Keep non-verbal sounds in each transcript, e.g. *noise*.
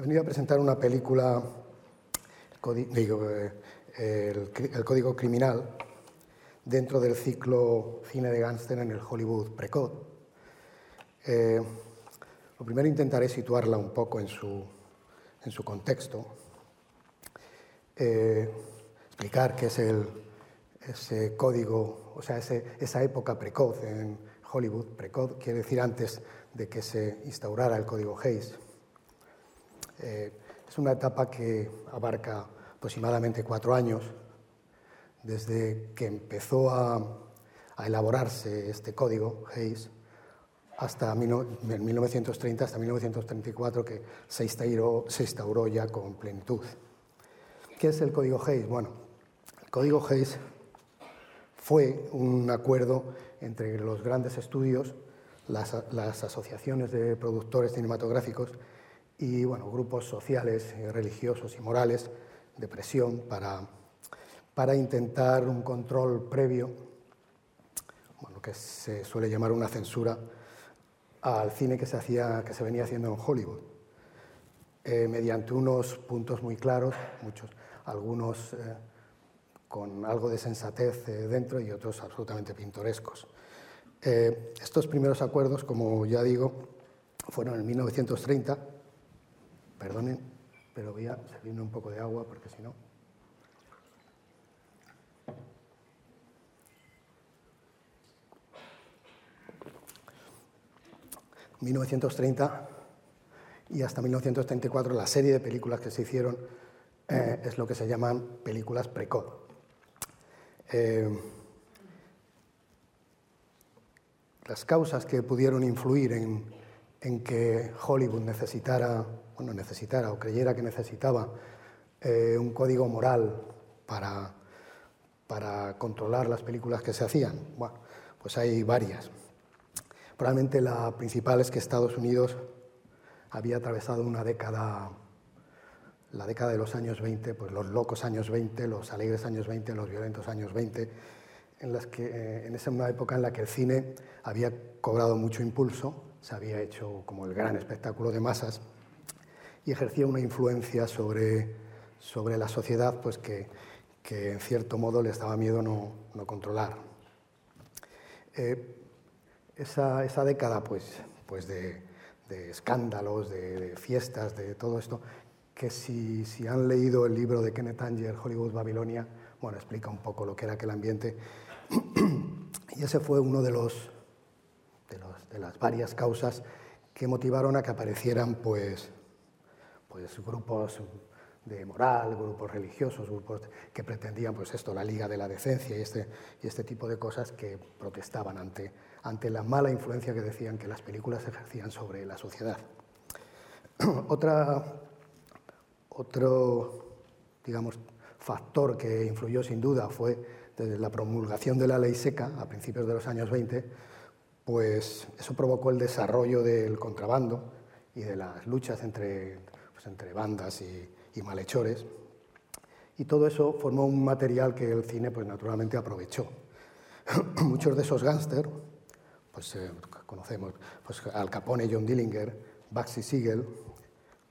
He venido a presentar una película, el, el, Código Criminal, dentro del ciclo cine de gángster en el Hollywood Precoz. Eh, lo primero intentaré situarla un poco en su, en su contexto, eh, explicar qué es el, ese código, o sea, esa época precoz en Hollywood, precoz quiere decir antes de que se instaurara el código Hayes. Eh, es una etapa que abarca aproximadamente cuatro años, desde que empezó a, elaborarse este código Hayes hasta 1930 hasta 1934 que se instauró, se instauró ya con plenitud. ¿Qué es el código Hayes? Bueno, el código Hayes fue un acuerdo entre los grandes estudios, las, asociaciones de productores cinematográficos y bueno, grupos sociales, religiosos y morales de presión para, para intentar un control previo, bueno, que se suele llamar una censura al cine que se, hacía, que se venía haciendo en Hollywood, eh, mediante unos puntos muy claros, muchos, algunos eh, con algo de sensatez eh, dentro y otros absolutamente pintorescos. Eh, estos primeros acuerdos, como ya digo, fueron en 1930. Perdonen, pero voy a servirme un poco de agua porque si no. ...1930 y hasta 1934 la serie de películas que se hicieron eh, es lo que se llaman películas precoz. Eh, las causas que pudieron influir en, que Hollywood necesitara, bueno, necesitara o creyera que necesitaba eh, un código moral para, para controlar las películas que se hacían, bueno, pues hay varias. Probablemente la principal es que Estados Unidos había atravesado una década la década de los años 20, pues los locos años 20, los alegres años 20, los violentos años 20, en, las que, eh, en esa época en la que el cine había cobrado mucho impulso, se había hecho como el gran espectáculo de masas y ejercía una influencia sobre, sobre la sociedad pues que, que en cierto modo les daba miedo no, no controlar. Eh, esa, esa, década pues, pues de, de escándalos, de, fiestas, de todo esto, que si, si, han leído el libro de Kenneth Anger, Hollywood Babilonia, bueno, explica un poco lo que era aquel ambiente. *clears throat* y ese fue uno de, los, de, los, de las varias causas que motivaron a que aparecieran pues, pues grupos de moral, grupos religiosos, grupos que pretendían pues esto, la Liga de la Decencia y este, y este tipo de cosas que protestaban ante, ante la mala influencia que decían que las películas ejercían sobre la sociedad. *clears throat* Otra otro, digamos, factor que influyó sin duda fue desde la promulgación de la ley seca a principios de los años 20, pues eso provocó el desarrollo del contrabando y de las luchas entre, pues entre bandas y, malhechores. Y todo eso formó un material que el cine, pues naturalmente aprovechó. *clears throat* Muchos de esos gángsters, pues eh, conocemos pues, Al Capone, John Dillinger, Baxi Siegel,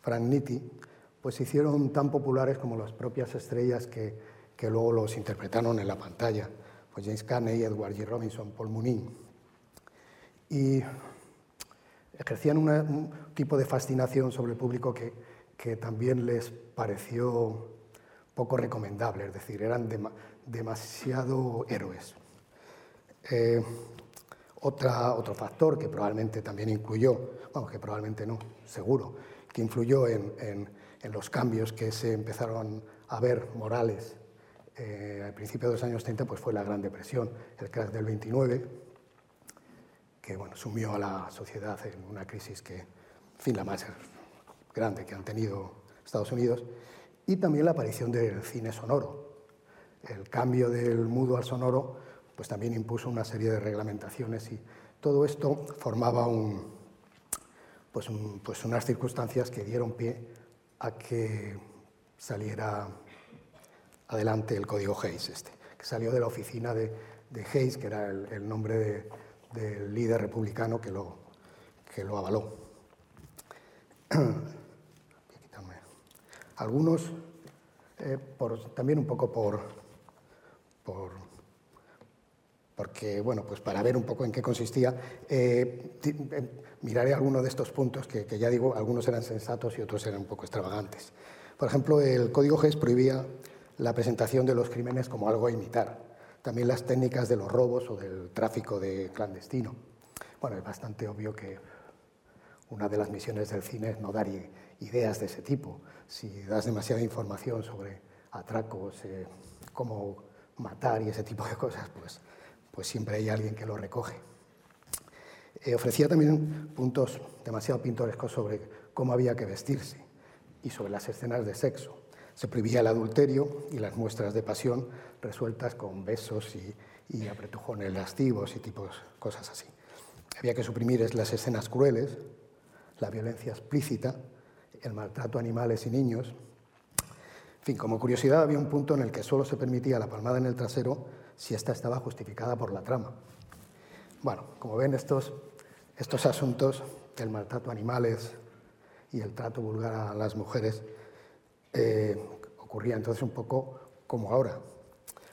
Frank Nitti, pues se hicieron tan populares como las propias estrellas que, que luego los interpretaron en la pantalla, pues James Carney, Edward G. Robinson, Paul Munin. Y ejercían un tipo de fascinación sobre el público que, que, también les pareció poco recomendable, es decir, eran demasiado héroes. Eh, otro factor que probablemente también incluyó, bueno, que probablemente no, seguro, que influyó en, en los cambios que se empezaron a ver morales eh, al principio de los años 30 pues fue la Gran Depresión, el crack del 29, que bueno, sumió a la sociedad en una crisis que, en fin, la más grande que han tenido Estados Unidos, y también la aparición del cine sonoro. El cambio del mudo al sonoro pues también impuso una serie de reglamentaciones y todo esto formaba un, pues, pues unas circunstancias que dieron pie a que saliera adelante el código Hayes, este, que salió de la oficina de, de Hayes, que era el, nombre del líder republicano que lo, que lo avaló. *clears throat* Algunos, eh, también un poco por, porque, bueno, pues para ver un poco en qué consistía, eh, eh, miraré algunos de estos puntos que, que, ya digo, algunos eran sensatos y otros eran un poco extravagantes. Por ejemplo, el Código GES prohibía la presentación de los crímenes como algo a imitar, también las técnicas de los robos o del tráfico de clandestino. Bueno, es bastante obvio que una de las misiones del cine es no dar ideas de ese tipo. Si das demasiada información sobre atracos, eh, cómo matar y ese tipo de cosas, pues, pues siempre hay alguien que lo recoge. Eh, ofrecía también puntos demasiado pintorescos sobre cómo había que vestirse y sobre las escenas de sexo. Se prohibía el adulterio y las muestras de pasión resueltas con besos y, y apretujones lascivos y tipos, cosas así. Había que suprimir las escenas crueles, la violencia explícita, el maltrato a animales y niños. En fin, como curiosidad, había un punto en el que solo se permitía la palmada en el trasero si ésta estaba justificada por la trama. Bueno, como ven, estos, estos asuntos, el maltrato a animales y el trato vulgar a las mujeres, eh, ocurría entonces un poco como ahora.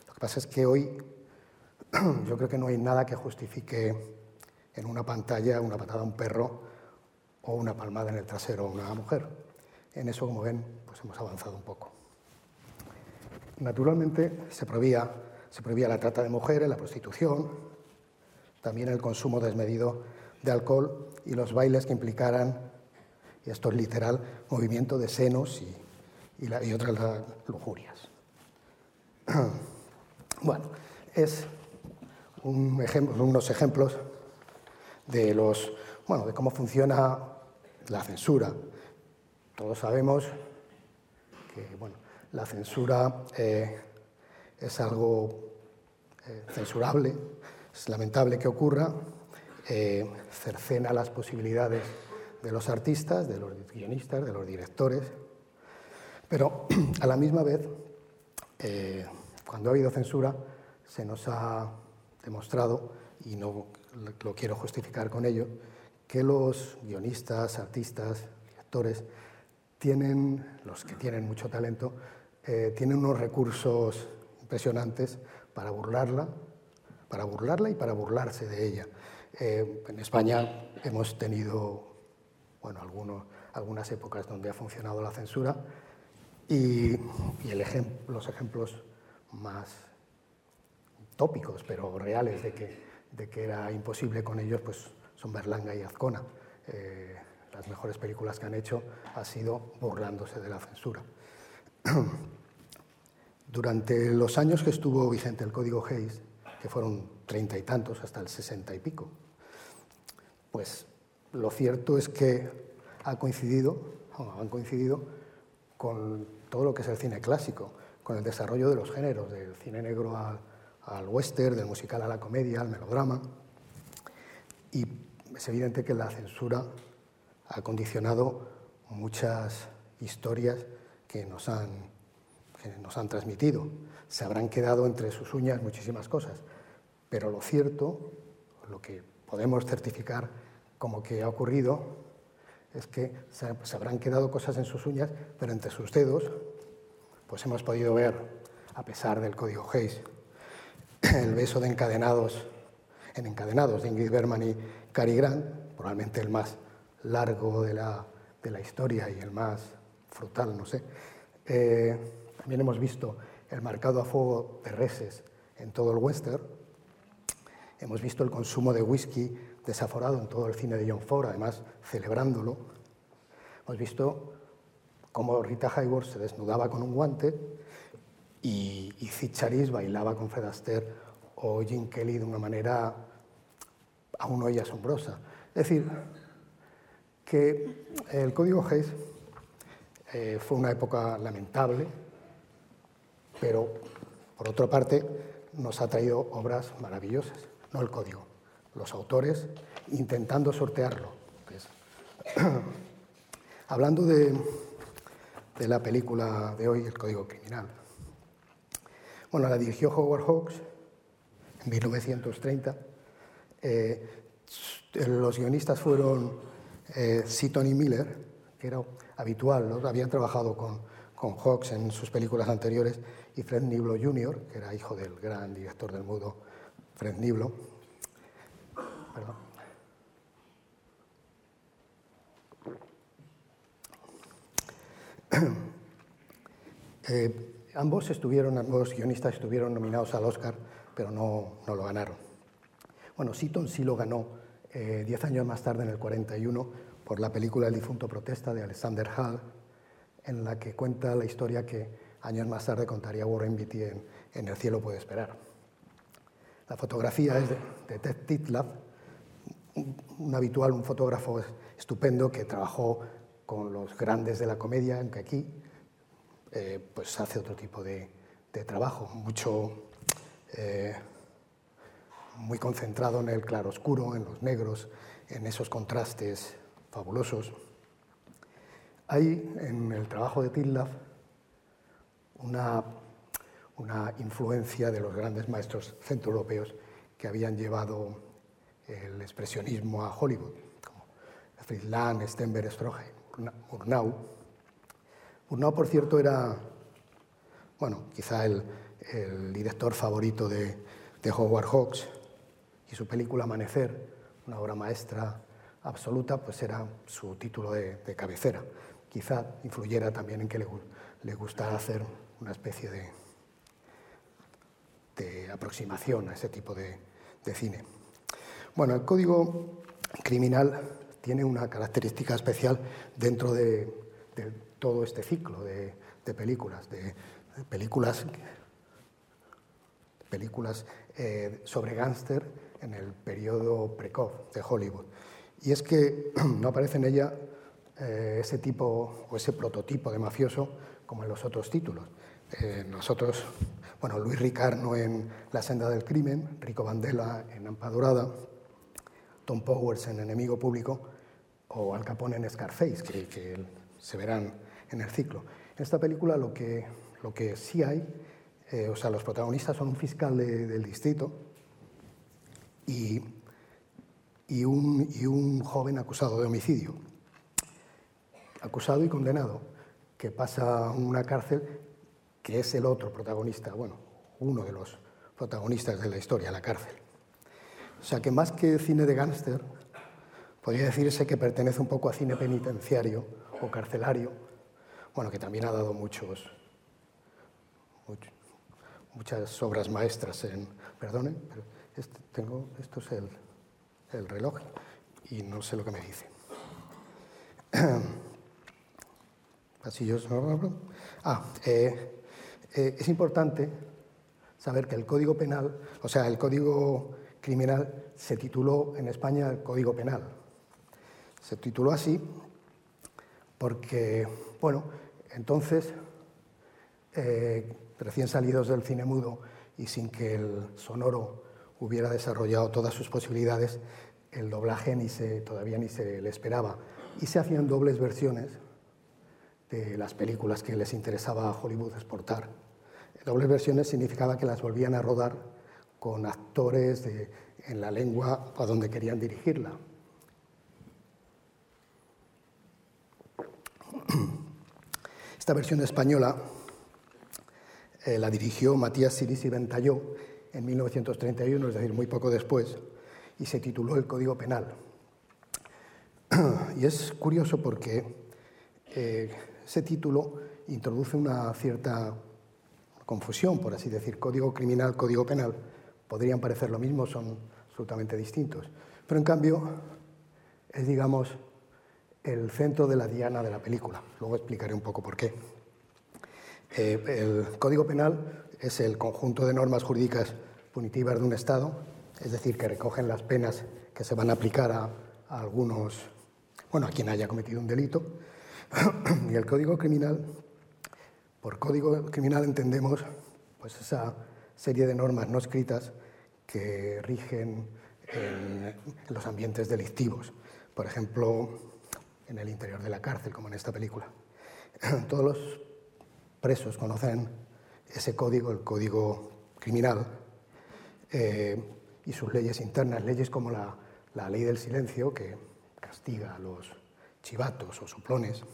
Lo que pasa es que hoy *clears throat* yo creo que no hay nada que justifique en una pantalla una patada a un perro o una palmada en el trasero a una mujer. En eso, como ven, pues hemos avanzado un poco. Naturalmente, se prohibía, se prohibía la trata de mujeres, la prostitución, también el consumo desmedido de alcohol y los bailes que implicaran, y esto es literal, movimiento de senos y, y, otras lujurias. *clears throat* Bueno, es un ejemplo, unos ejemplos de, los, bueno, de cómo funciona la censura. Todos sabemos que bueno, la censura eh, es algo eh, censurable, es lamentable que ocurra, eh, cercena las posibilidades de los artistas, de los guionistas, de los directores, pero *clears throat* a la misma vez, cuando ha habido censura, se nos ha demostrado, y no lo quiero justificar con ello, que los guionistas, artistas, directores, tienen, los que tienen mucho talento, eh, tienen unos recursos impresionantes para burlarla, para burlarla y para burlarse de ella. Eh, en España hemos tenido bueno, algunas épocas donde ha funcionado la censura y, los ejemplos más tópicos, pero reales, de que, de que era imposible con ellos, pues son Berlanga y Azcona. Eh, las mejores películas que han hecho ha sido burlándose de la censura. *clears throat* Durante los años que estuvo vigente el Código Hayes, que fueron treinta y tantos hasta el sesenta y pico, pues lo cierto es que coincidido, han coincidido con todo lo que es el cine clásico, con el desarrollo de los géneros, del cine negro al western, del musical a la comedia, al melodrama. Es evidente que la censura ha condicionado muchas historias que nos han, nos han transmitido. Se habrán quedado entre sus uñas muchísimas cosas, pero lo cierto, lo que podemos certificar como que ha ocurrido, es que se, se habrán quedado cosas en sus uñas, pero entre sus dedos, pues hemos podido ver, a pesar del código Hayes, *clears throat* el beso de encadenados, en encadenados de Ingrid Berman y Cary Grant, probablemente el más largo de la, de la historia y el más frutal, no sé. Eh, también hemos visto el marcado a fuego de reses en todo el western. Hemos visto el consumo de whisky desaforado en todo el cine de John Ford, además celebrándolo. Hemos visto cómo Rita Hayworth se desnudaba con un guante y, y bailaba con Fred Astaire o Jim Kelly de una manera aún hoy asombrosa. Es decir, que el código Hayes eh, fue una época lamentable, pero por otra parte nos ha traído obras maravillosas, no el código, los autores intentando sortearlo. *clears throat* Hablando de, de, la película de hoy, El Código Criminal. Bueno, la dirigió Howard Hawks en 1930 eh, los guionistas fueron eh, Seaton y Miller, que era habitual, ¿no? habían trabajado con, con Hawks en sus películas anteriores, y Fred Niblo Jr., que era hijo del gran director del mudo Fred Niblo. *clears throat* Eh, ambos estuvieron, ambos guionistas estuvieron nominados al Oscar, pero no, no lo ganaron. Bueno, Seaton sí lo ganó eh, diez años más tarde, en el 41, por la película El difunto protesta de Alexander Hall, en la que cuenta la historia que años más tarde contaría Warren Beatty en, en El cielo puede esperar. La fotografía es de, Ted Titlaff, un habitual, un fotógrafo estupendo que trabajó con los grandes de la comedia, aunque aquí eh, pues hace otro tipo de, trabajo, mucho, eh, muy concentrado en el claroscuro, en los negros, en esos contrastes fabulosos. Hay en el trabajo de Titlaff una, una influencia de los grandes maestros centroeuropeos que habían llevado el expresionismo a Hollywood, como Friedland, Stenberg, Stroheim, Murnau. Murnau, por cierto, era, bueno, quizá el, director favorito de, Howard Hawks y su película Amanecer, una obra maestra absoluta, pues era su título de, cabecera. Quizá influyera también en que le, le gustara hacer una especie de, de aproximación a ese tipo de, cine. Bueno, el código criminal tiene una característica especial dentro de, todo este ciclo de, películas, de, películas, películas eh, sobre gángster en el periodo precoz de Hollywood. Y es que *clears throat* no aparece en ella eh, ese tipo o ese prototipo de mafioso como en los otros títulos. Eh, nosotros, bueno, Luis Ricardo en La senda del crimen, Rico Vandela en Ampadorada, Tom Powers en Enemigo Público o Al Capone en Scarface, que, se verán en el ciclo. En esta película lo que, lo que sí hay, eh, o sea, los protagonistas son un fiscal del distrito y, un, joven acusado de homicidio, acusado y condenado, que pasa una cárcel que es el otro protagonista, bueno, uno de los protagonistas de la historia, la cárcel. O sea que más que cine de gángster, podría decirse que pertenece un poco a cine penitenciario o carcelario, bueno, que también ha dado muchos, muchas obras maestras en... Perdonen, pero este, tengo, esto es el, el reloj y no sé lo que me dice. *clears throat* Pasillos. Ah, eh, eh, es importante saber que el Código Penal, o sea, el Código criminal se tituló en España el Código Penal. Se tituló así porque, bueno, entonces, eh, recién salidos del cine mudo y sin que el sonoro hubiera desarrollado todas sus posibilidades, el doblaje ni se, todavía ni se le esperaba. Y se hacían dobles versiones de las películas que les interesaba a Hollywood exportar. Dobles versiones significaba que las volvían a rodar con actores en la lengua a donde querían dirigirla. Esta versión española eh, la dirigió Matías Sirisi Ventalló en 1931, es decir, muy poco después, y se tituló El Código Penal. *clears throat* Y es curioso porque eh, ese título introduce una cierta confusión, por así decir, código criminal, código penal, podrían parecer lo mismo, son absolutamente distintos. Pero en cambio es, digamos, el centro de la diana de la película. Luego explicaré un poco por qué. Eh, el Código Penal es el conjunto de normas jurídicas punitivas de un Estado, es decir, que recogen las penas que se van a aplicar a, algunos, bueno, a quien haya cometido un delito. *clears throat* y el Código Criminal, por Código Criminal entendemos pues esa serie de normas no escritas que rigen en, los ambientes delictivos, por ejemplo, en el interior de la cárcel, como en esta película. *clears throat* Todos los presos conocen ese código, el código criminal, eh, y sus leyes internas, leyes como la, ley del silencio, que castiga a los chivatos o suplones,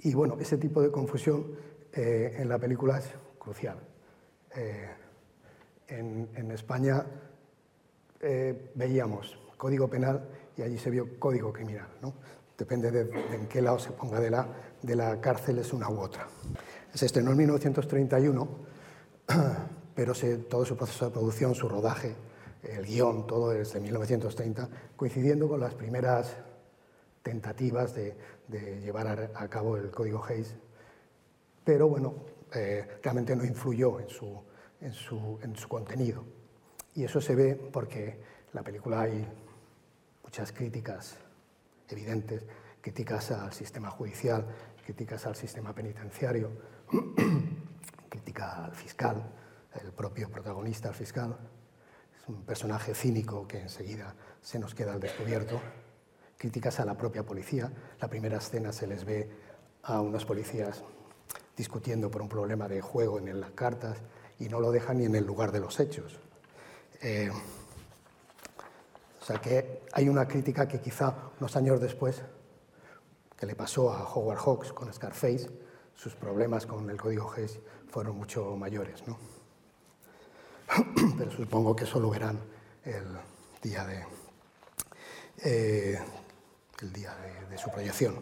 Y bueno, ese tipo de confusión eh, en la película es crucial. Eh, en, España veíamos código penal y allí se vio código criminal. ¿no? Depende de, en qué lado se ponga de la, de la cárcel, es una u otra. Se estrenó en 1931, *clears throat* pero todo su proceso de producción, su rodaje, el guion, todo desde 1930, coincidiendo con las primeras tentativas de, llevar a, cabo el código Hayes, pero bueno, eh, realmente no influyó en su, en su, en su contenido. Y eso se ve porque la película hay muchas críticas evidentes, críticas al sistema judicial, críticas al sistema penitenciario, *clears throat* crítica al fiscal, el propio protagonista, el fiscal. Es un personaje cínico que enseguida se nos queda al descubierto. Críticas a la propia policía. La primera escena se les ve a unos policías discutiendo por un problema de juego en las cartas y no lo deja ni en el lugar de los hechos. Eh, o sea que hay una crítica que quizá unos años después, que le pasó a Howard Hawks con Scarface, sus problemas con el código Hayes fueron mucho mayores. ¿no? *clears throat* Pero supongo que eso lo verán el día de, eh, el día de, su proyección.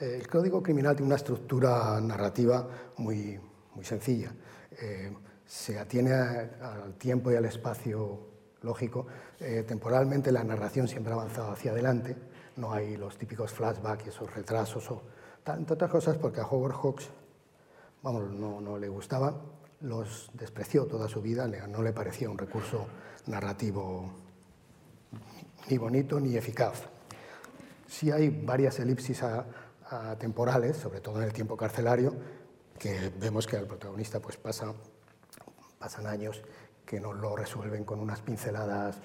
El código criminal tiene una estructura narrativa muy, muy sencilla. Eh, se atiene al tiempo y al espacio lógico. Eh, temporalmente la narración siempre ha avanzado hacia adelante, no hay los típicos flashbacks, esos retrasos, o tantas otras cosas, porque a Howard Hawks vamos, no, le gustaba, los despreció toda su vida, no le parecía un recurso narrativo ni bonito ni eficaz. Sí hay varias elipsis temporales, sobre todo en el tiempo carcelario, que vemos que el protagonista pues, pasa, pasan años que no lo resuelven con unas pinceladas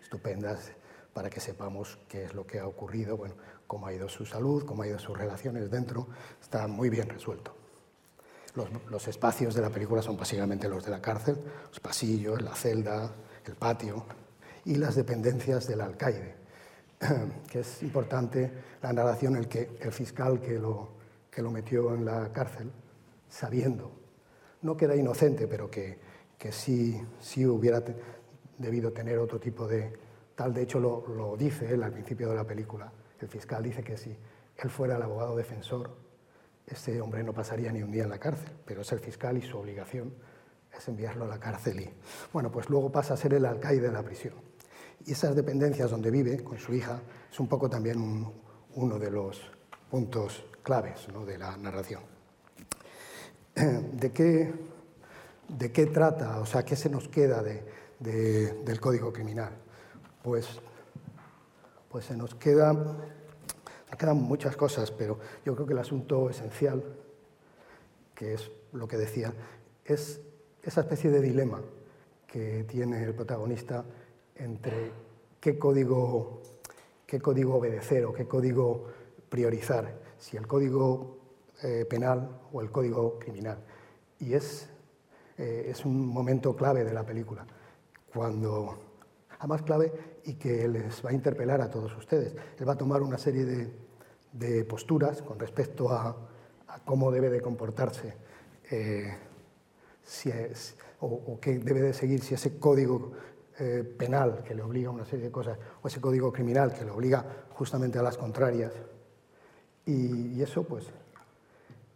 estupendas para que sepamos qué es lo que ha ocurrido, bueno, cómo ha ido su salud, cómo ha ido sus relaciones dentro, está muy bien resuelto. Los, los, espacios de la película son básicamente los de la cárcel, los pasillos, la celda, el patio y las dependencias del alcaide, *clears throat* que es importante la narración el que el fiscal que lo, que lo metió en la cárcel sabiendo, no que era inocente, pero que, que sí, sí hubiera debido tener otro tipo de tal. De hecho, lo, lo dice él al principio de la película. El fiscal dice que si él fuera el abogado defensor, ese hombre no pasaría ni un día en la cárcel, pero es el fiscal y su obligación es enviarlo a la cárcel. Y, bueno, pues luego pasa a ser el alcaide de la prisión. Y esas dependencias donde vive con su hija es un poco también uno de los puntos claves ¿no? de la narración. ¿De qué, ¿De qué trata? O sea, ¿qué se nos queda de, del Código Criminal? Pues, pues se nos queda, quedan muchas cosas, pero yo creo que el asunto esencial, que es lo que decía, es esa especie de dilema que tiene el protagonista entre qué código, qué código obedecer o qué código priorizar, si el código eh, penal o el código criminal. Y es, eh, es un momento clave de la película, cuando, además clave y que les va a interpelar a todos ustedes. Él va a tomar una serie de, de posturas con respecto a, cómo debe de comportarse eh, si es, o, qué debe de seguir, si ese código penal que le obliga a una serie de cosas o ese código criminal que le obliga justamente a las contrarias. Y, y eso pues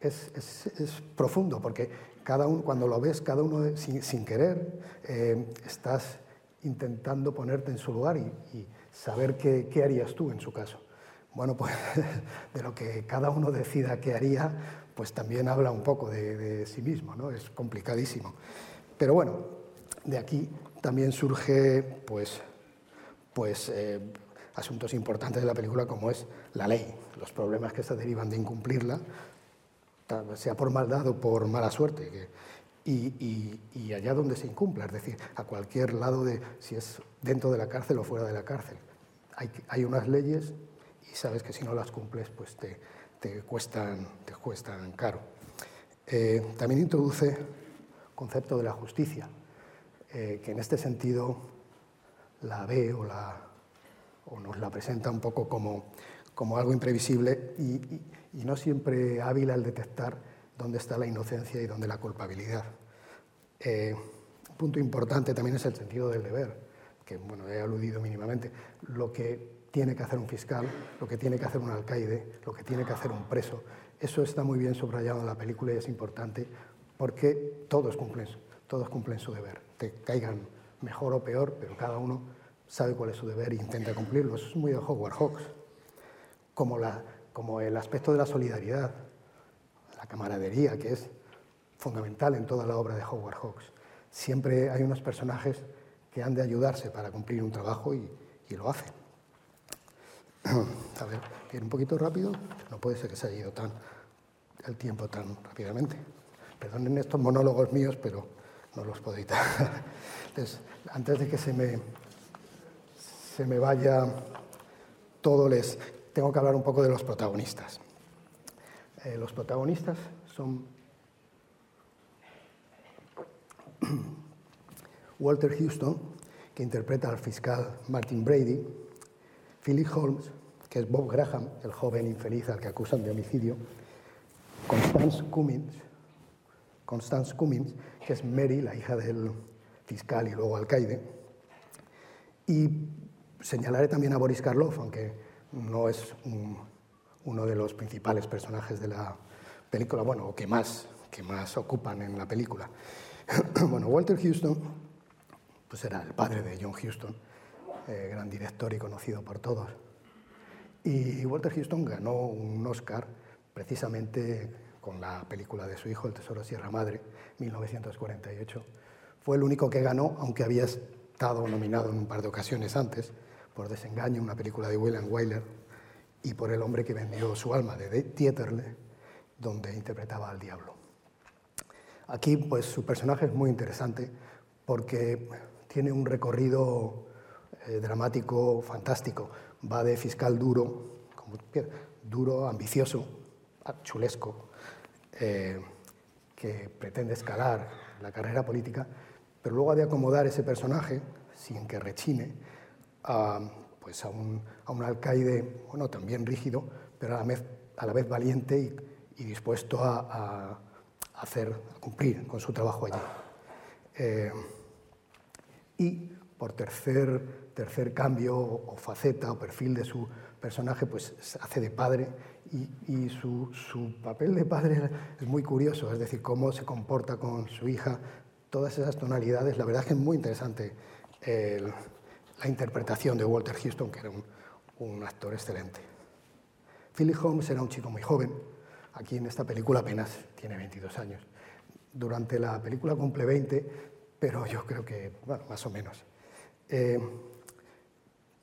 es, profundo, porque cada uno, cuando lo ves, cada uno sin, querer, eh, estás intentando ponerte en su lugar y, saber qué, harías tú en su caso. Bueno, pues *laughs* de lo que cada uno decida qué haría, pues también habla un poco de, sí mismo, ¿no? Es complicadísimo. Pero bueno, de aquí también surge, pues, pues eh, asuntos importantes de la película como es la ley, los problemas que se derivan de incumplirla, sea por maldad o por mala suerte, y, allá donde se incumpla, es decir, a cualquier lado de si es dentro de la cárcel o fuera de la cárcel. Hay, unas leyes y sabes que si no las cumples, pues te, te cuestan, te cuestan caro. Eh, también introduce el concepto de la justicia, eh, que en este sentido la ve o, la, o nos la presenta un poco como, como algo imprevisible y, no siempre hábil al detectar dónde está la inocencia y dónde la culpabilidad. Eh, un punto importante también es el sentido del deber, que bueno, he aludido mínimamente. Lo que tiene que hacer un fiscal, lo que tiene que hacer un alcaide, lo que tiene que hacer un preso. Eso está muy bien subrayado en la película y es importante porque todos cumplen, todos cumplen su deber. Te caigan mejor o peor, pero cada uno sabe cuál es su deber e intenta cumplirlo. Eso es muy de Howard Hawks. Como, la, como el aspecto de la solidaridad, la camaradería, que es fundamental en toda la obra de Howard Hawks. Siempre hay unos personajes que han de ayudarse para cumplir un trabajo y, lo hacen. *clears throat* A ver, ir un poquito rápido. No puede ser que se haya ido tan, el tiempo tan rápidamente. Perdonen estos monólogos míos, pero no los puedo editar. *laughs* Antes de que se me, se me vaya todo, les tengo que hablar un poco de los protagonistas. Eh, los protagonistas son *clears throat* Walter Houston, que interpreta al fiscal Martin Brady, Philip Holmes, que es Bob Graham, el joven infeliz al que acusan de homicidio, Constance Cummins, Constance Cummins, que es Mary, la hija del fiscal y luego alcaide. Y señalaré también a Boris Karloff, aunque no es uno de los principales personajes de la película, bueno, o que más, que más ocupan en la película. *clears throat* bueno, Walter Houston pues era el padre de John Houston, eh, gran director y conocido por todos. Y Walter Houston ganó un Oscar precisamente con la película de su hijo, El Tesoro de Sierra Madre, 1948. Fue el único que ganó, aunque había estado nominado en un par de ocasiones antes, por Desengaño, una película de William Wyler, y por El hombre que vendió su alma, de Dieterle, donde interpretaba al diablo. Aquí, pues, su personaje es muy interesante porque tiene un recorrido eh, dramático fantástico. Va de fiscal duro, duro, ambicioso, chulesco, eh, que pretende escalar la carrera política, pero luego ha de acomodar ese personaje, sin que rechine, pues a, un, alcaide bueno, también rígido, pero a la vez, valiente y, dispuesto a, hacer, cumplir con su trabajo allí. Eh, y por tercer, tercer cambio o faceta o perfil de su personaje, pues hace de padre y, su, papel de padre es muy curioso, es decir, cómo se comporta con su hija, todas esas tonalidades. La verdad es que es muy interesante la interpretación de Walter Houston, que era un, actor excelente. Philip Holmes era un chico muy joven, aquí en esta película apenas tiene 22 años. Durante la película cumple 20, pero yo creo que, bueno, más o menos. Eh,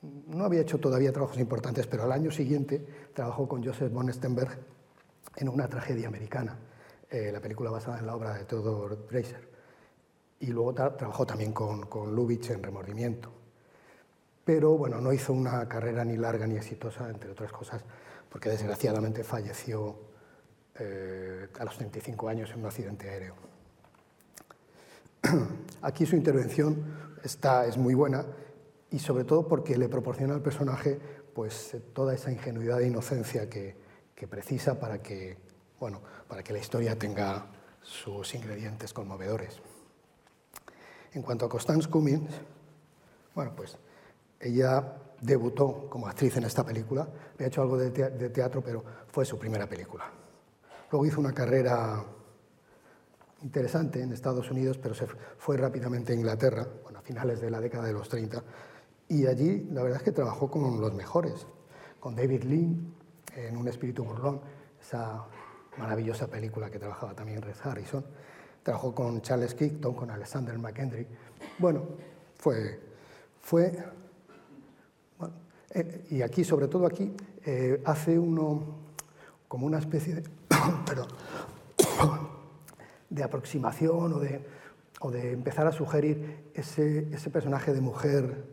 no había hecho todavía trabajos importantes, pero al año siguiente trabajó con Joseph von Stenberg en una tragedia americana, eh, la película basada en la obra de Theodore Dreiser. Y luego trabajó también con Lubitsch en Remordimiento. Pero bueno, no hizo una carrera ni larga ni exitosa, entre otras cosas, porque desgraciadamente falleció eh, a los 35 años en un accidente aéreo. *clears throat* Aquí su intervención está, es muy buena y sobre todo porque le proporciona al personaje pues, toda esa ingenuidad e inocencia que, que precisa para que, bueno, para que la historia tenga sus ingredientes conmovedores. En cuanto a Constance Cummins, bueno, pues ella debutó como actriz en esta película, había hecho algo de teatro, pero fue su primera película. Luego hizo una carrera interesante en Estados Unidos, pero se fue rápidamente a Inglaterra, bueno, a finales de la década de los 30, y allí la verdad es que trabajó con los mejores, con David Lean en Un espíritu burlón, esa maravillosa película que trabajaba también Red Harrison. Trabajó con Charles Crichton, con Alexander McKendrick. Bueno, fue... fue eh, y aquí, sobre todo aquí, eh, hace uno como una especie de... *coughs* *coughs* de aproximación o de, o de empezar a sugerir ese, ese personaje de mujer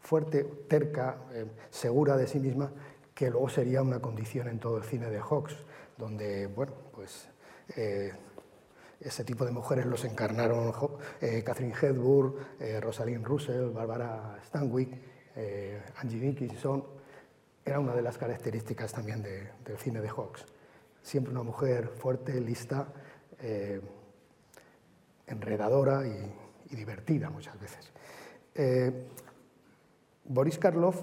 fuerte, terca, eh, segura de sí misma, que luego sería una condición en todo el cine de Hawks, donde, bueno, pues ese tipo de mujeres los encarnaron Catherine Hepburn, Rosalind Russell, Barbara Stanwyck, Angie Dickinson, era una de las características también del cine de Hawks. Siempre una mujer fuerte, lista, eh, enredadora y, divertida muchas veces. Eh, Boris Karloff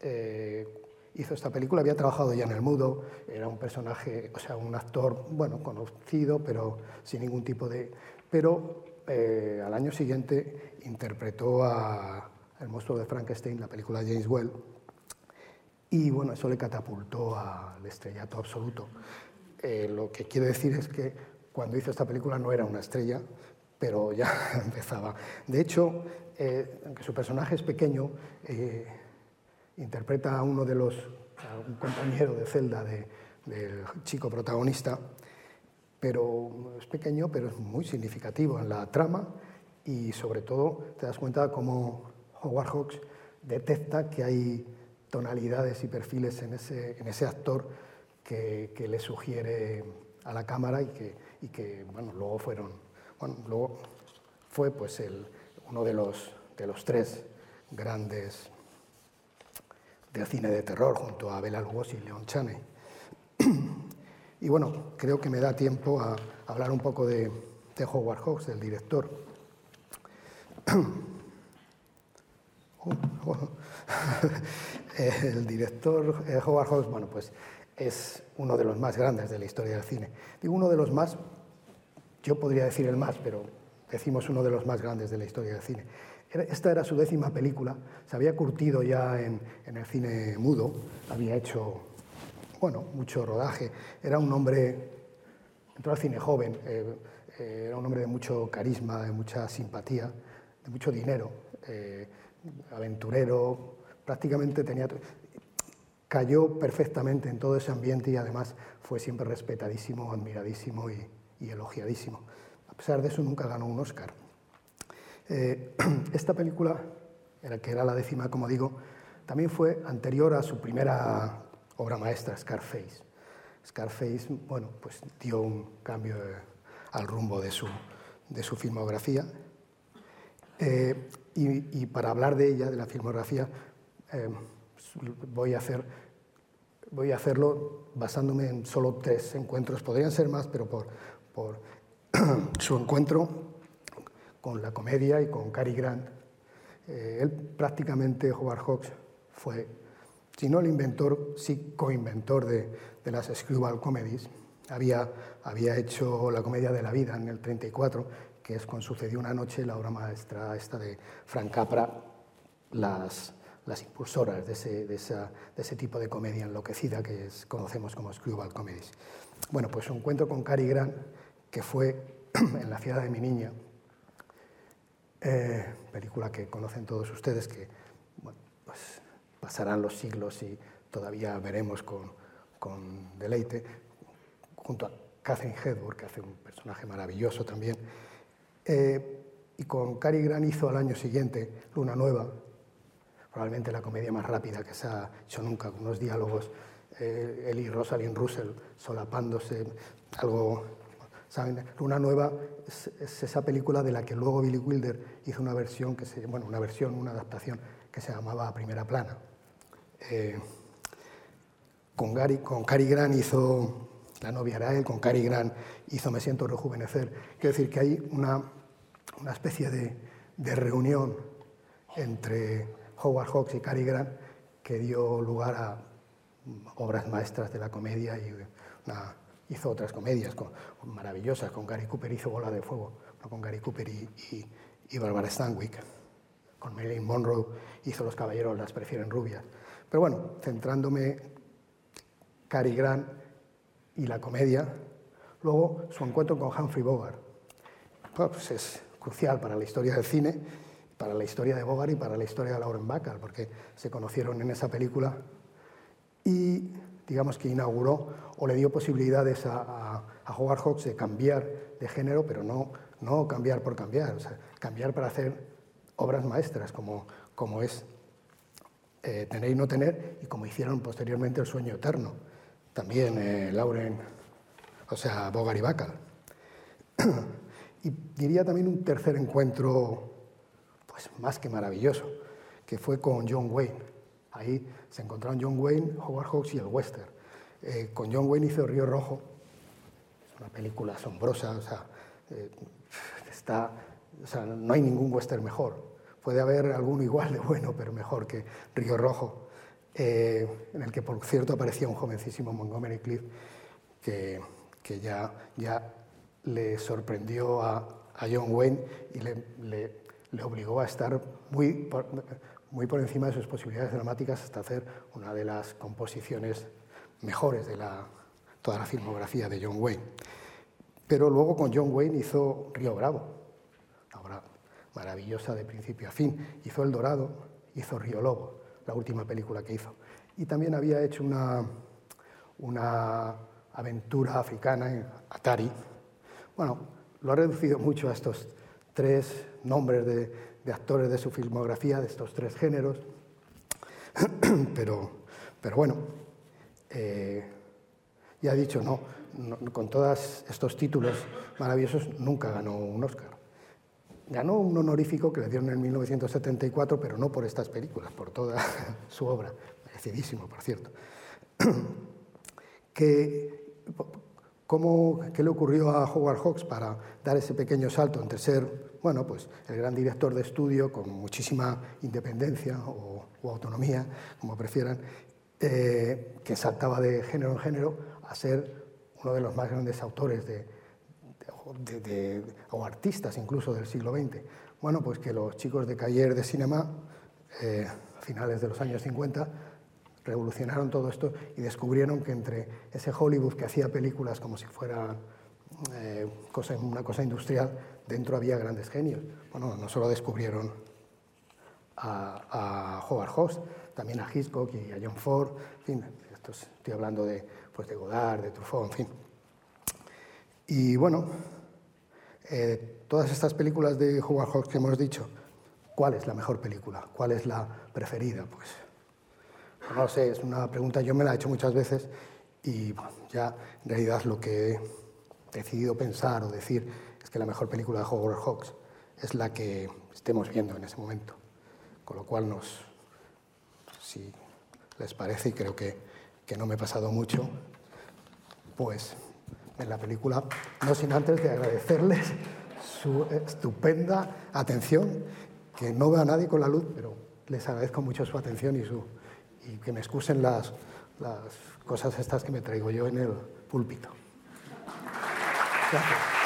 eh, hizo esta película, había trabajado ya en El Mudo, era un personaje, o sea, un actor, bueno, conocido, pero sin ningún tipo de... Pero al año siguiente interpretó a El monstruo de Frankenstein, la película de James Well, y bueno, eso le catapultó al estrellato absoluto. lo que quiere decir es que cuando hizo esta película no era una estrella, pero ya *laughs* empezaba. De hecho, eh, aunque su personaje es pequeño, eh, interpreta a uno de los, a un compañero de celda del chico protagonista, pero es pequeño, pero es muy significativo en la trama y sobre todo te das cuenta cómo Howard Hawks detecta que hay tonalidades y perfiles en ese, en ese actor que, que le sugiere a la cámara y que, y que bueno, luego fueron, bueno, luego fue pues el, uno de los, de los tres grandes del cine de terror junto a Bela Lugosi y Leon Chaney. Y bueno, creo que me da tiempo a hablar un poco de, de Howard Hawks, del director. *laughs* el director eh, Howard Hawks, bueno, pues es uno de los más grandes de la historia del cine. Digo uno de los más, yo podría decir el más, pero decimos uno de los más grandes de la historia del cine. Esta era su décima película, se había curtido ya en, el cine mudo, había hecho, bueno, mucho rodaje. Era un hombre, entró al cine joven, eh, eh, era un hombre de mucho carisma, de mucha simpatía, de mucho dinero, aventurero, prácticamente tenía cayó perfectamente en todo ese ambiente y además fue siempre respetadísimo, admiradísimo y, elogiadísimo. A pesar de eso nunca ganó un Oscar. Eh, *clears throat* esta película, que era la décima, como digo, también fue anterior a su primera obra maestra, Scarface. Scarface, bueno, pues dio un cambio al rumbo de su, de su filmografía. Eh, y, para hablar de ella, de la filmografía, voy a, hacer, voy a hacerlo basándome en solo tres encuentros. Podrían ser más, pero por, por *clears throat* su encuentro con la comedia y con Cary Grant. Eh, él prácticamente, Howard Hawks, fue, si no el inventor, sí coinventor de, de las screwball comedies. Había, había hecho La comedia de la vida en el 34, que es con Sucedió una noche, la obra maestra esta de Frank Capra, las, las impulsoras de ese, de, ese, tipo de comedia enloquecida que es, conocemos como screwball comedies. Bueno, pues un encuentro con Cary Grant, que fue *clears throat* en La ciudad de mi niña, eh, película que conocen todos ustedes, que pues pasarán los siglos y todavía veremos con, con deleite, junto a Catherine Hepburn, que hace un personaje maravilloso también. Eh, y con Cary Grant hizo al año siguiente Luna Nueva, probablemente la comedia más rápida que se ha hecho nunca, con unos diálogos, eh, él y Rosalind Russell solapándose, algo, ¿saben? Luna Nueva es, esa película de la que luego Billy Wilder hizo una versión, que se, bueno, una versión, una adaptación que se llamaba Primera Plana. Eh, con, Gary, con Cary Grant hizo La novia era él, con Cary Grant hizo Me siento rejuvenecer. Quiero decir que hay una, una especie de, de reunión entre Howard Hawks y Cary Grant, que dio lugar a obras maestras de la comedia y hizo otras comedias maravillosas. Con Gary Cooper hizo Bola de Fuego, con Gary Cooper y, y, Barbara Stanwyck. Con Marilyn Monroe hizo Los Caballeros las prefieren rubias. Pero bueno, centrándome Cary Grant y la comedia, luego su encuentro con Humphrey Bogart. Pues es crucial para la historia del cine para la historia de Bogart y para la historia de Lauren Bacall, porque se conocieron en esa película y digamos que inauguró o le dio posibilidades a, a, Howard Hawks de cambiar de género, pero no, no cambiar por cambiar, o sea, cambiar para hacer obras maestras como, como es eh, Tener y no tener y como hicieron posteriormente El sueño eterno, también eh, Lauren, o sea, Bogart y Bacall. *clears throat* y diría también un tercer encuentro pues más que maravilloso, que fue con John Wayne, Ahí se encontraron John Wayne, Howard Hawks y el western. Eh, con John Wayne hizo Río Rojo, es una película asombrosa, o sea, eh, está, o sea, no hay ningún western mejor. Puede haber alguno igual de bueno, pero mejor que Río Rojo, en el que por cierto aparecía un jovencísimo Montgomery Cliff que, que ya le sorprendió a, John Wayne y le, obligó a estar muy por, muy por encima de sus posibilidades dramáticas hasta hacer una de las composiciones mejores de toda la filmografía de John Wayne. Pero luego con John Wayne hizo Río Bravo, una obra maravillosa de principio a fin. Hizo El Dorado, hizo Río Lobo, la última película que hizo. Y también había hecho una, una aventura africana en Atari. Bueno, lo ha reducido *laughs* mucho a estos tres nombres de, actores de su filmografía, de estos tres géneros, *clears throat* pero, pero bueno, eh, ya he dicho, no, con todos estos títulos maravillosos nunca ganó un Oscar. Ganó un honorífico que le dieron en 1974, pero no por estas películas, por toda *laughs* su obra, merecidísimo, por cierto. *clears throat* que, ¿Cómo, ¿Qué le ocurrió a Howard Hawks para dar ese pequeño salto entre ser bueno, pues, el gran director de estudio con muchísima independencia o, autonomía, como prefieran, eh, que saltaba de género en género a ser uno de los más grandes autores de, o artistas incluso del siglo XX? Bueno, pues que los chicos de Cayer de Cinema, eh, a finales de los años 50, revolucionaron todo esto y descubrieron que entre ese Hollywood que hacía películas como si fuera eh, una cosa industrial, dentro había grandes genios. Bueno, no solo descubrieron a, Howard Hawks, también a Hitchcock y a John Ford, en fin, estoy hablando de, pues de Godard, de Truffaut, en fin. Y bueno, eh, todas estas películas de Howard Hawks que hemos dicho, ¿cuál es la mejor película? ¿Cuál es la preferida? Pues no lo sé, es una pregunta, yo me la he hecho muchas veces y ya en realidad lo que he decidido pensar o decir es que la mejor película de Howard Hawks es la que estemos viendo en ese momento. Con lo cual, nos, si les parece, y creo que, que no me he pasado mucho, pues en la película, no sin antes de agradecerles su estupenda atención, que no veo a nadie con la luz, pero les agradezco mucho su atención y su y que me excusen las, las cosas estas que me traigo yo en el púlpito. Gracias.